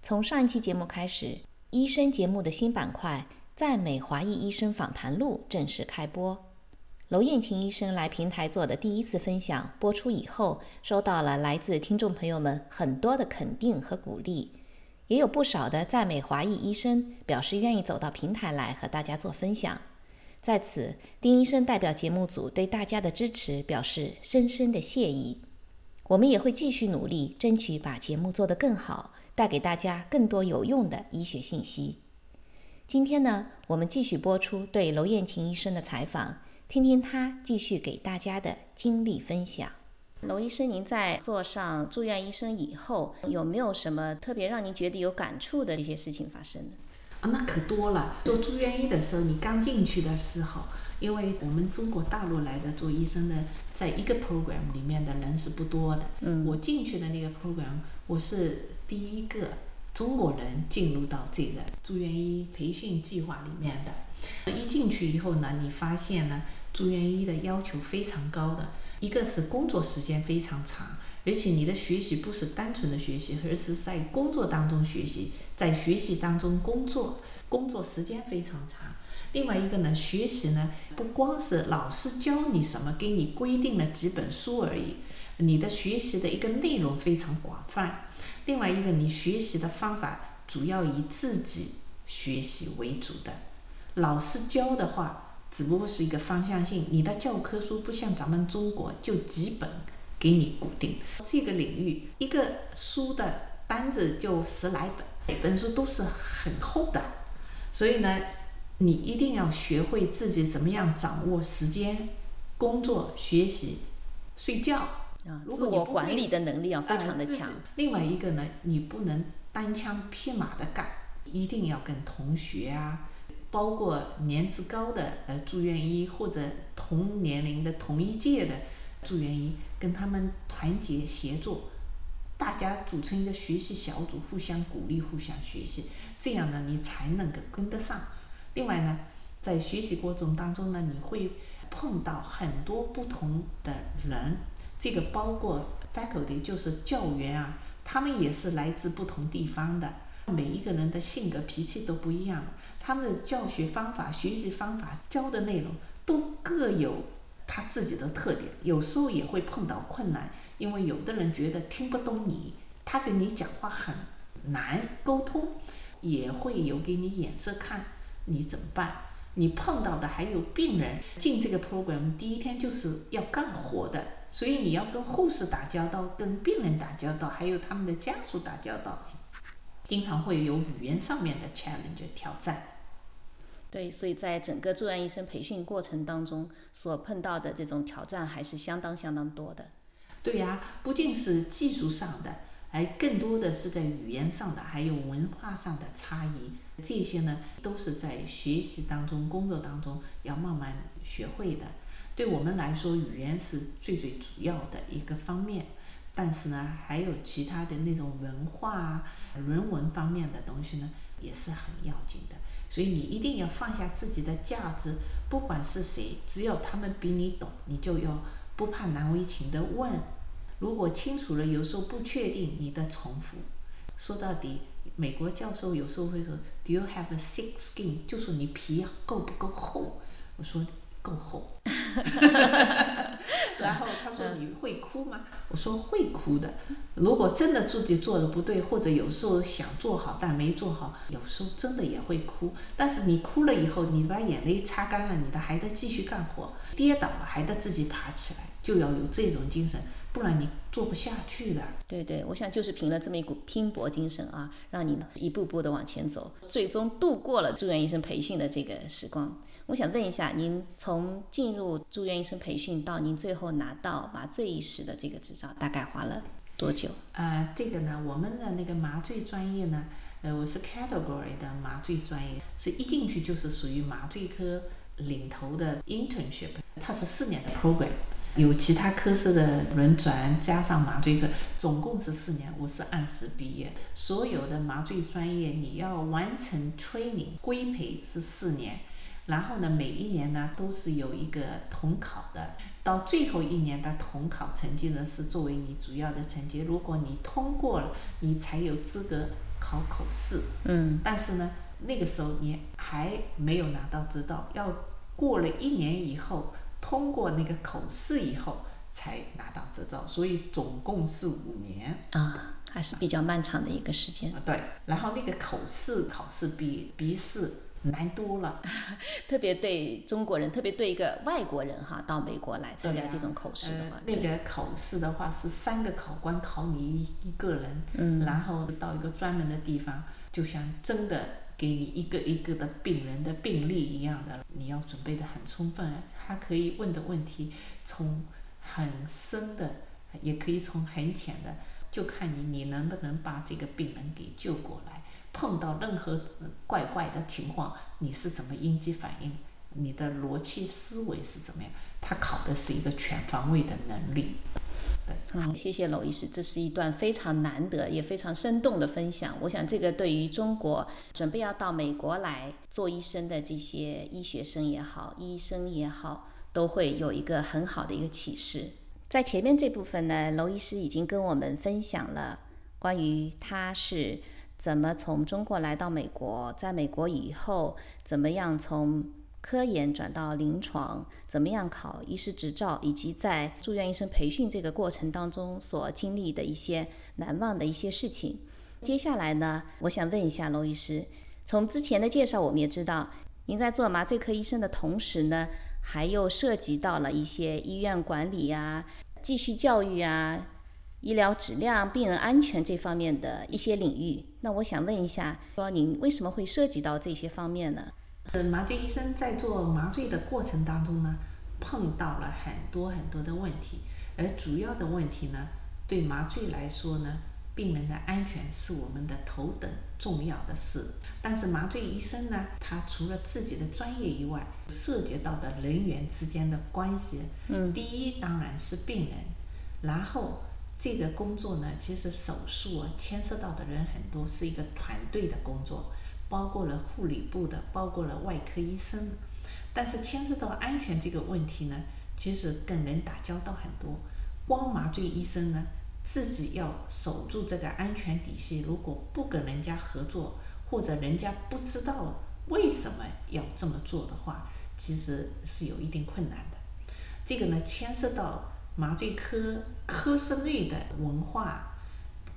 从上一期节目开始，医生节目的新板块《赞美华裔医生访谈录》正式开播。娄艳琴医生来平台做的第一次分享播出以后，收到了来自听众朋友们很多的肯定和鼓励，也有不少的赞美华裔医生表示愿意走到平台来和大家做分享。在此，丁医生代表节目组对大家的支持表示深深的谢意。我们也会继续努力，争取把节目做得更好，带给大家更多有用的医学信息。今天呢，我们继续播出对娄艳琴医生的采访，听听他继续给大家的经历分享。娄医生，您在做上住院医生以后，有没有什么特别让您觉得有感触的一些事情发生呢？啊，那可多了。做住院医的时候，你刚进去的时候。因为我们中国大陆来的做医生的，在一个 program 里面的人是不多的。嗯，我进去的那个 program，我是第一个中国人进入到这个住院医培训计划里面的。一进去以后呢，你发现呢，住院医的要求非常高的，一个是工作时间非常长，而且你的学习不是单纯的学习，而是在工作当中学习，在学习当中工作，工作时间非常长。另外一个呢，学习呢不光是老师教你什么，给你规定了几本书而已，你的学习的一个内容非常广泛。另外一个，你学习的方法主要以自己学习为主的，老师教的话只不过是一个方向性。你的教科书不像咱们中国就几本给你固定，这个领域一个书的单子就十来本，每本书都是很厚的，所以呢。你一定要学会自己怎么样掌握时间、工作、学习、睡觉啊，自我管理的能力要非常的强。另外一个呢，你不能单枪匹马的干，一定要跟同学啊，包括年资高的呃住院医或者同年龄的同一届的住院医，跟他们团结协作，大家组成一个学习小组，互相鼓励、互相学习，这样呢，你才能够跟得上。另外呢，在学习过程当中呢，你会碰到很多不同的人，这个包括 faculty 就是教员啊，他们也是来自不同地方的，每一个人的性格脾气都不一样，他们的教学方法、学习方法、教的内容都各有他自己的特点，有时候也会碰到困难，因为有的人觉得听不懂你，他跟你讲话很难沟通，也会有给你眼色看。你怎么办？你碰到的还有病人进这个 program 第一天就是要干活的，所以你要跟护士打交道，跟病人打交道，还有他们的家属打交道，经常会有语言上面的 challenge 挑战。对，所以在整个住院医生培训过程当中，所碰到的这种挑战还是相当相当多的。对呀，不仅是技术上的，还更多的是在语言上的，还有文化上的差异。这些呢，都是在学习当中、工作当中要慢慢学会的。对我们来说，语言是最最主要的一个方面，但是呢，还有其他的那种文化、人文方面的东西呢，也是很要紧的。所以你一定要放下自己的架子，不管是谁，只要他们比你懂，你就要不怕难为情的问。如果清楚了，有时候不确定，你的重复。说到底。美国教授有时候会说，Do you have a thick skin？就说你皮够不够厚？我说够厚。然后他说你会哭吗？我说会哭的。如果真的自己做的不对，或者有时候想做好但没做好，有时候真的也会哭。但是你哭了以后，你把眼泪擦干了，你的还得继续干活。跌倒了还得自己爬起来，就要有这种精神。不然你做不下去的。对对，我想就是凭了这么一股拼搏精神啊，让你一步步的往前走，最终度过了住院医生培训的这个时光。我想问一下，您从进入住院医生培训到您最后拿到麻醉医师的这个执照，大概花了多久？呃，这个呢，我们的那个麻醉专业呢，呃，我是 category 的麻醉专业，是一进去就是属于麻醉科领头的 internship，它是四年的 program，有其他科室的轮转，加上麻醉科，总共是四年。我是按时毕业，所有的麻醉专业你要完成 training 规培是四年。然后呢，每一年呢都是有一个统考的，到最后一年的统考成绩呢是作为你主要的成绩。如果你通过了，你才有资格考口试。嗯。但是呢，那个时候你还没有拿到执照，要过了一年以后通过那个口试以后才拿到执照，所以总共是五年。啊，还是比较漫长的一个时间。对，然后那个口试考试比笔试。难多了，特别对中国人，特别对一个外国人哈，到美国来参加这种口试的话，那个考试的话是三个考官考你一一个人，嗯，然后到一个专门的地方，就像真的给你一个一个的病人的病例一样的，你要准备的很充分，他可以问的问题从很深的，也可以从很浅的，就看你你能不能把这个病人给救过来。碰到任何怪怪的情况，你是怎么应激反应？你的逻辑思维是怎么样？他考的是一个全方位的能力。好，谢谢娄医师，这是一段非常难得也非常生动的分享。我想这个对于中国准备要到美国来做医生的这些医学生也好，医生也好，都会有一个很好的一个启示。在前面这部分呢，娄医师已经跟我们分享了关于他是。怎么从中国来到美国？在美国以后，怎么样从科研转到临床？怎么样考医师执照？以及在住院医生培训这个过程当中所经历的一些难忘的一些事情。接下来呢，我想问一下娄医师，从之前的介绍我们也知道，您在做麻醉科医生的同时呢，还又涉及到了一些医院管理啊、继续教育啊。医疗质量、病人安全这方面的一些领域，那我想问一下，说您为什么会涉及到这些方面呢？呃，麻醉医生在做麻醉的过程当中呢，碰到了很多很多的问题，而主要的问题呢，对麻醉来说呢，病人的安全是我们的头等重要的事。但是麻醉医生呢，他除了自己的专业以外，涉及到的人员之间的关系，嗯，第一当然是病人，然后。这个工作呢，其实手术啊，牵涉到的人很多，是一个团队的工作，包括了护理部的，包括了外科医生。但是牵涉到安全这个问题呢，其实跟人打交道很多。光麻醉医生呢，自己要守住这个安全底线，如果不跟人家合作，或者人家不知道为什么要这么做的话，其实是有一定困难的。这个呢，牵涉到。麻醉科科室内的文化、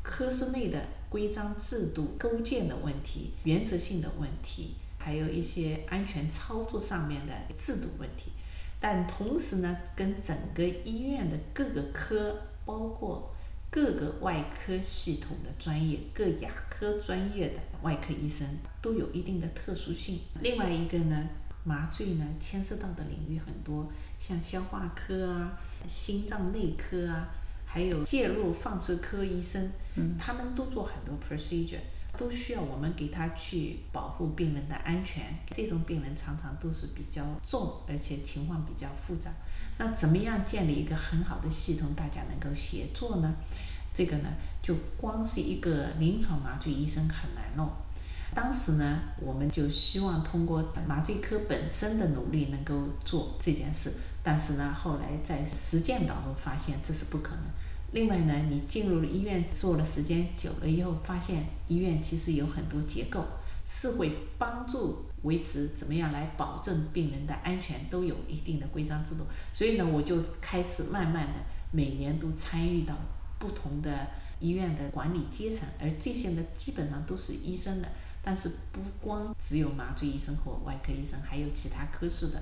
科室内的规章制度构建的问题、原则性的问题，还有一些安全操作上面的制度问题。但同时呢，跟整个医院的各个科，包括各个外科系统的专业、各亚科专业的外科医生都有一定的特殊性。另外一个呢，麻醉呢牵涉到的领域很多，像消化科啊。心脏内科啊，还有介入放射科医生，嗯，他们都做很多 procedure，都需要我们给他去保护病人的安全。这种病人常常都是比较重，而且情况比较复杂。那怎么样建立一个很好的系统，大家能够协作呢？这个呢，就光是一个临床麻醉医生很难弄。当时呢，我们就希望通过麻醉科本身的努力能够做这件事。但是呢，后来在实践当中发现这是不可能。另外呢，你进入了医院做了时间久了以后，发现医院其实有很多结构是会帮助维持怎么样来保证病人的安全，都有一定的规章制度。所以呢，我就开始慢慢的每年都参与到不同的医院的管理阶层，而这些呢，基本上都是医生的。但是不光只有麻醉医生和外科医生，还有其他科室的。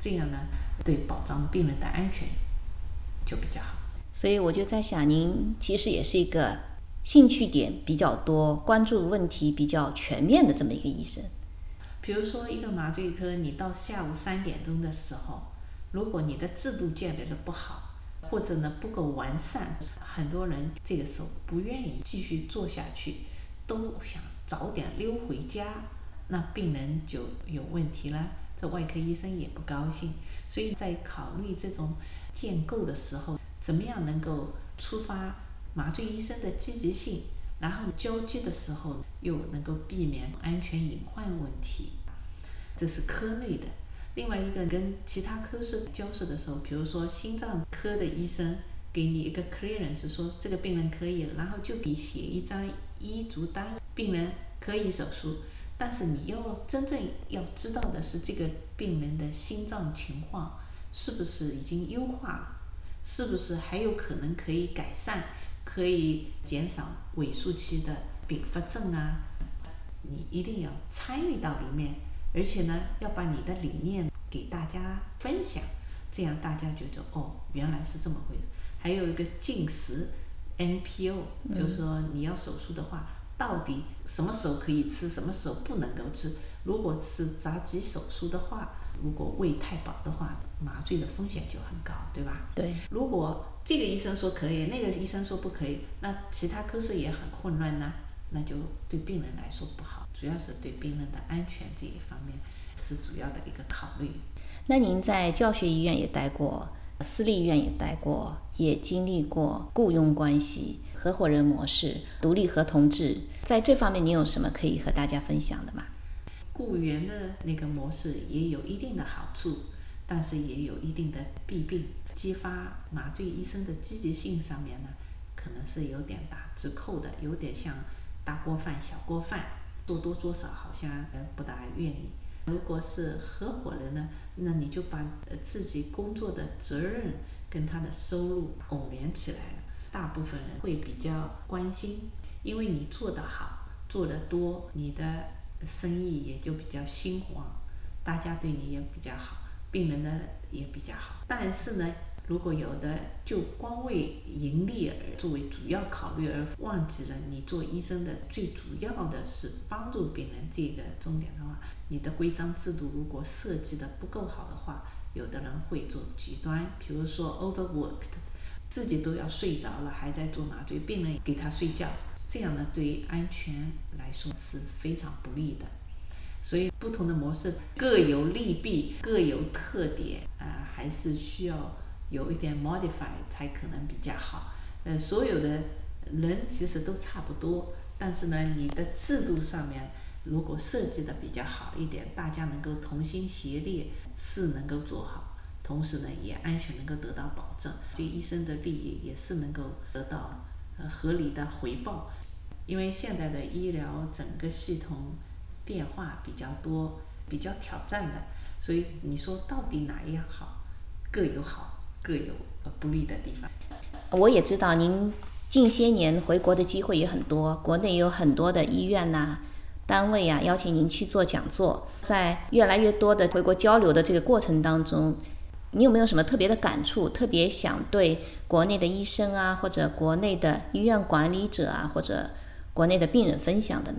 这样呢，对保障病人的安全就比较好。所以我就在想，您其实也是一个兴趣点比较多、关注问题比较全面的这么一个医生。比如说，一个麻醉科，你到下午三点钟的时候，如果你的制度建立的不好，或者呢不够完善，很多人这个时候不愿意继续做下去，都想早点溜回家，那病人就有问题了，这外科医生也不高兴。所以在考虑这种建构的时候，怎么样能够触发麻醉医生的积极性，然后交接的时候又能够避免安全隐患问题，这是科内的。另外一个跟其他科室交涉的时候，比如说心脏科的医生给你一个 clearance，说这个病人可以，然后就给写一张医嘱单，病人可以手术。但是你要真正要知道的是，这个病人的心脏情况是不是已经优化了，是不是还有可能可以改善，可以减少尾数期的并发症啊？你一定要参与到里面，而且呢，要把你的理念给大家分享，这样大家觉得哦，原来是这么回事。还有一个进食 NPO，就是说你要手术的话。到底什么时候可以吃，什么时候不能够吃？如果是杂技手术的话，如果胃太饱的话，麻醉的风险就很高，对吧？对。如果这个医生说可以，那个医生说不可以，那其他科室也很混乱呢，那就对病人来说不好。主要是对病人的安全这一方面是主要的一个考虑。那您在教学医院也待过，私立医院也待过，也经历过雇佣关系。合伙人模式、独立合同制，在这方面你有什么可以和大家分享的吗？雇员的那个模式也有一定的好处，但是也有一定的弊病。激发麻醉医生的积极性上面呢，可能是有点打折扣的，有点像大锅饭、小锅饭，做多做少好像不大愿意。如果是合伙人呢，那你就把自己工作的责任跟他的收入偶联起来了。大部分人会比较关心，因为你做得好，做得多，你的生意也就比较兴旺，大家对你也比较好，病人呢也比较好。但是呢，如果有的就光为盈利而作为主要考虑，而忘记了你做医生的最主要的是帮助病人这个重点的话，你的规章制度如果设计的不够好的话，有的人会做极端，比如说 overworked。自己都要睡着了，还在做麻醉，病人给他睡觉，这样呢，对于安全来说是非常不利的。所以，不同的模式各有利弊，各有特点，啊，还是需要有一点 modify 才可能比较好。呃，所有的人其实都差不多，但是呢，你的制度上面如果设计的比较好一点，大家能够同心协力，是能够做好。同时呢，也安全能够得到保证，对医生的利益也是能够得到呃合理的回报。因为现在的医疗整个系统变化比较多，比较挑战的，所以你说到底哪一样好？各有好，各有不利的地方。我也知道您近些年回国的机会也很多，国内有很多的医院呐、单位啊邀请您去做讲座，在越来越多的回国交流的这个过程当中。你有没有什么特别的感触？特别想对国内的医生啊，或者国内的医院管理者啊，或者国内的病人分享的呢？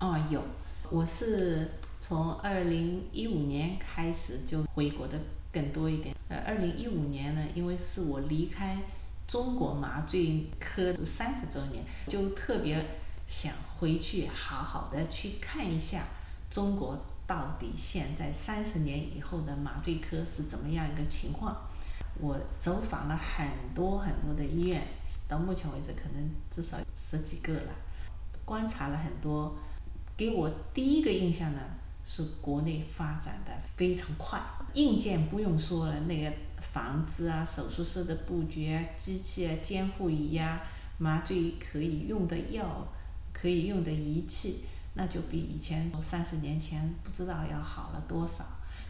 哦，有，我是从二零一五年开始就回国的更多一点。呃，二零一五年呢，因为是我离开中国麻醉科的三十周年，就特别想回去好好的去看一下中国。到底现在三十年以后的麻醉科是怎么样一个情况？我走访了很多很多的医院，到目前为止可能至少十几个了，观察了很多，给我第一个印象呢是国内发展的非常快，硬件不用说了，那个房子啊、手术室的布局啊、机器啊、监护仪呀、麻醉可以用的药、可以用的仪器。那就比以前三十年前不知道要好了多少。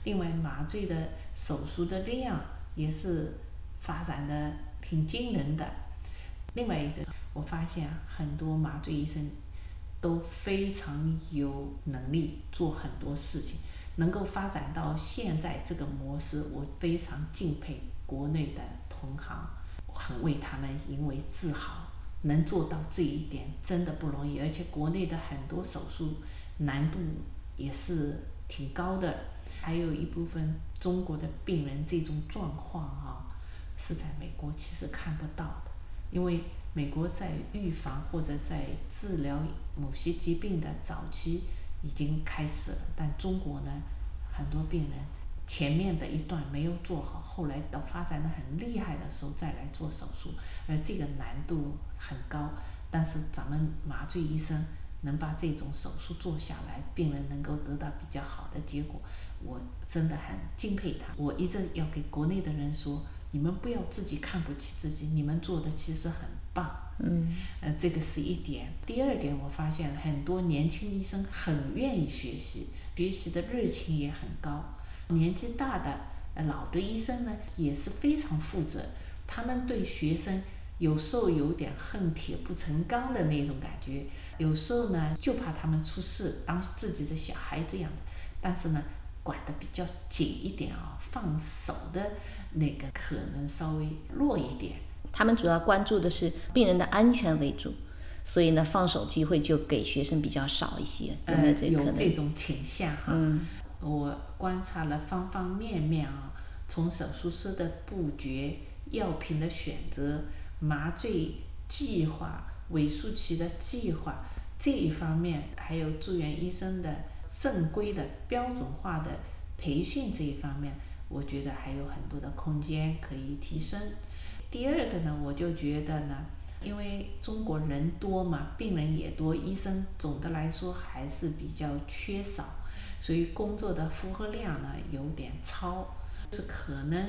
另外，麻醉的手术的量也是发展的挺惊人的。另外一个，我发现很多麻醉医生都非常有能力做很多事情，能够发展到现在这个模式，我非常敬佩国内的同行，很为他们因为自豪。能做到这一点真的不容易，而且国内的很多手术难度也是挺高的，还有一部分中国的病人这种状况啊，是在美国其实看不到的，因为美国在预防或者在治疗某些疾病的早期已经开始了，但中国呢，很多病人前面的一段没有做好，后来到发展的很厉害的时候再来做手术，而这个难度很高。但是咱们麻醉医生能把这种手术做下来，病人能够得到比较好的结果，我真的很敬佩他。我一直要给国内的人说，你们不要自己看不起自己，你们做的其实很棒。嗯，呃，这个是一点。第二点，我发现很多年轻医生很愿意学习，学习的热情也很高。年纪大的、呃老的医生呢，也是非常负责，他们对学生。有时候有点恨铁不成钢的那种感觉，有时候呢就怕他们出事，当自己的小孩这样的，但是呢管得比较紧一点啊，放手的那个可能稍微弱一点。他们主要关注的是病人的安全为主，所以呢放手机会就给学生比较少一些，有没有这可能？有这种倾向哈。嗯，我观察了方方面面啊，从手术室的布局、药品的选择。麻醉计划、尾数期的计划这一方面，还有住院医生的正规的标准化的培训这一方面，我觉得还有很多的空间可以提升。第二个呢，我就觉得呢，因为中国人多嘛，病人也多，医生总的来说还是比较缺少，所以工作的负荷量呢有点超，是可能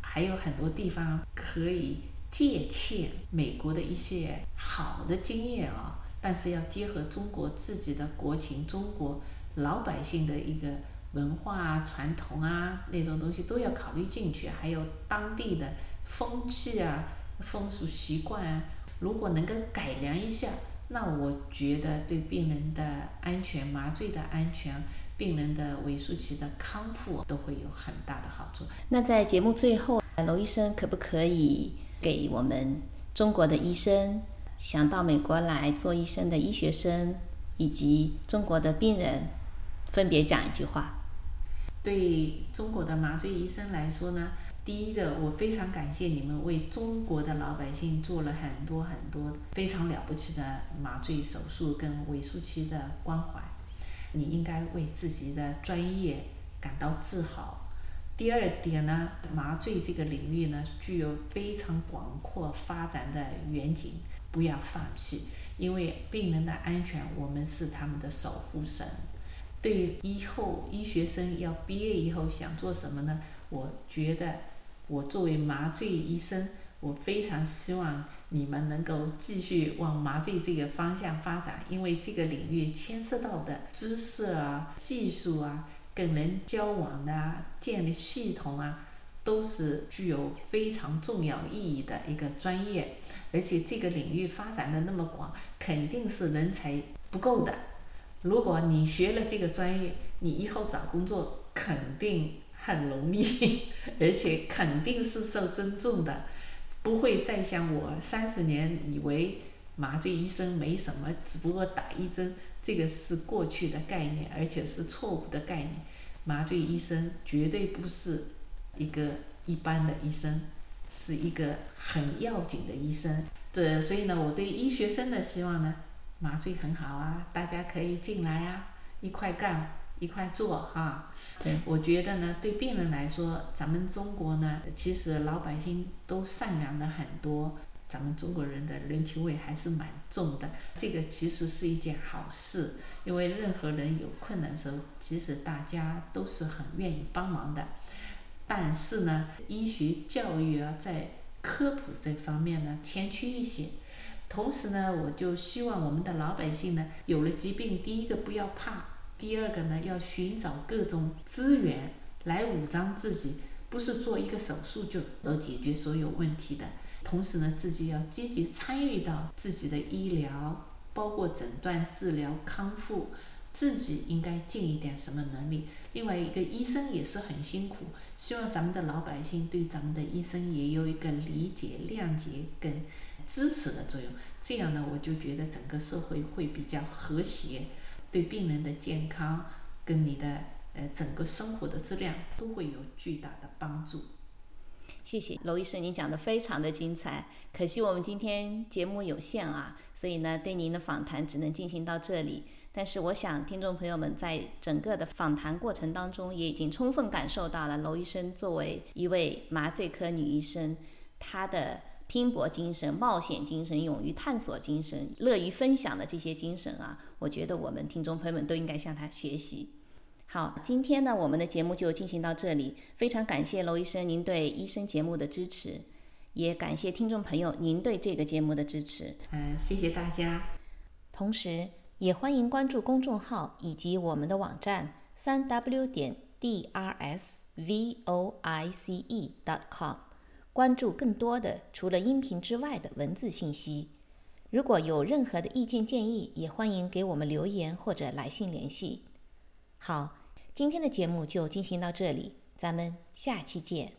还有很多地方可以。借鉴美国的一些好的经验啊，但是要结合中国自己的国情、中国老百姓的一个文化啊、传统啊那种东西都要考虑进去，还有当地的风气啊、风俗习惯啊，如果能够改良一下，那我觉得对病人的安全、麻醉的安全、病人的尾数期的康复都会有很大的好处。那在节目最后，娄医生可不可以？给我们中国的医生，想到美国来做医生的医学生，以及中国的病人，分别讲一句话。对中国的麻醉医生来说呢，第一个，我非常感谢你们为中国的老百姓做了很多很多非常了不起的麻醉手术跟尾数期的关怀，你应该为自己的专业感到自豪。第二点呢，麻醉这个领域呢，具有非常广阔发展的远景，不要放弃，因为病人的安全，我们是他们的守护神。对以后医学生要毕业以后想做什么呢？我觉得，我作为麻醉医生，我非常希望你们能够继续往麻醉这个方向发展，因为这个领域牵涉到的知识啊、技术啊。跟人交往的啊建立系统啊，都是具有非常重要意义的一个专业，而且这个领域发展的那么广，肯定是人才不够的。如果你学了这个专业，你以后找工作肯定很容易，而且肯定是受尊重的，不会再像我三十年以为麻醉医生没什么，只不过打一针。这个是过去的概念，而且是错误的概念。麻醉医生绝对不是一个一般的医生，是一个很要紧的医生。对，所以呢，我对医学生的希望呢，麻醉很好啊，大家可以进来啊，一块干，一块做哈。对，我觉得呢，对病人来说，咱们中国呢，其实老百姓都善良的很多。咱们中国人的人情味还是蛮重的，这个其实是一件好事，因为任何人有困难的时候，其实大家都是很愿意帮忙的。但是呢，医学教育啊，在科普这方面呢欠缺一些。同时呢，我就希望我们的老百姓呢，有了疾病，第一个不要怕，第二个呢，要寻找各种资源来武装自己，不是做一个手术就能解决所有问题的。同时呢，自己要积极参与到自己的医疗，包括诊断、治疗、康复，自己应该尽一点什么能力。另外一个医生也是很辛苦，希望咱们的老百姓对咱们的医生也有一个理解、谅解跟支持的作用。这样呢，我就觉得整个社会会比较和谐，对病人的健康跟你的呃整个生活的质量都会有巨大的帮助。谢谢娄医生，您讲的非常的精彩。可惜我们今天节目有限啊，所以呢，对您的访谈只能进行到这里。但是我想，听众朋友们在整个的访谈过程当中，也已经充分感受到了娄医生作为一位麻醉科女医生，她的拼搏精神、冒险精神、勇于探索精神、乐于分享的这些精神啊，我觉得我们听众朋友们都应该向他学习。好，今天呢，我们的节目就进行到这里。非常感谢娄医生您对医生节目的支持，也感谢听众朋友您对这个节目的支持。嗯，谢谢大家。同时，也欢迎关注公众号以及我们的网站三 w 点 d r s v o i c e dot com，关注更多的除了音频之外的文字信息。如果有任何的意见建议，也欢迎给我们留言或者来信联系。好。今天的节目就进行到这里，咱们下期见。